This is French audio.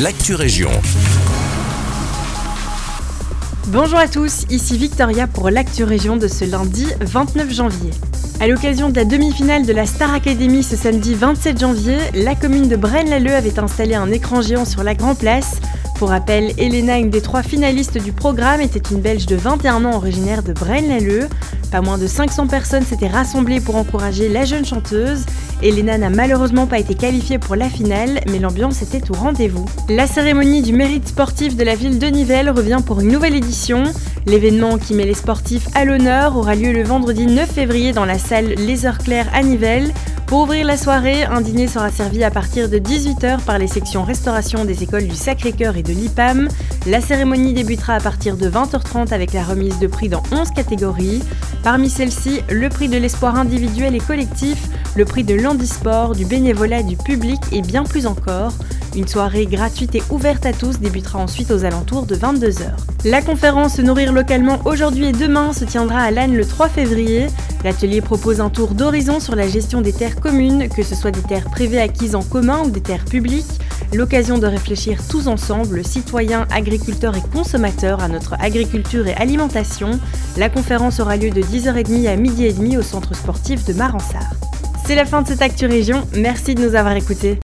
l'actu région. Bonjour à tous, ici Victoria pour l'actu région de ce lundi 29 janvier. À l'occasion de la demi-finale de la Star Academy ce samedi 27 janvier, la commune de Braine-l'Alleud avait installé un écran géant sur la Grand Place. Pour rappel, Elena, une des trois finalistes du programme, était une Belge de 21 ans originaire de Braine-l'Alleud. Pas moins de 500 personnes s'étaient rassemblées pour encourager la jeune chanteuse. Elena n'a malheureusement pas été qualifiée pour la finale, mais l'ambiance était au rendez-vous. La cérémonie du mérite sportif de la ville de Nivelles revient pour une nouvelle édition. L'événement qui met les sportifs à l'honneur aura lieu le vendredi 9 février dans la salle Les Heures Claires à Nivelles. Pour ouvrir la soirée, un dîner sera servi à partir de 18h par les sections restauration des écoles du Sacré-Cœur et de l'IPAM. La cérémonie débutera à partir de 20h30 avec la remise de prix dans 11 catégories. Parmi celles-ci, le prix de l'espoir individuel et collectif, le prix de l'handisport, du bénévolat du public et bien plus encore. Une soirée gratuite et ouverte à tous débutera ensuite aux alentours de 22h. La conférence Nourrir localement aujourd'hui et demain se tiendra à Lannes le 3 février. L'atelier propose un tour d'horizon sur la gestion des terres communes, que ce soit des terres privées acquises en commun ou des terres publiques. L'occasion de réfléchir tous ensemble, citoyens, agriculteurs et consommateurs, à notre agriculture et alimentation. La conférence aura lieu de 10h30 à midi et demi au centre sportif de Maransart. C'est la fin de cette Actu Région, merci de nous avoir écoutés.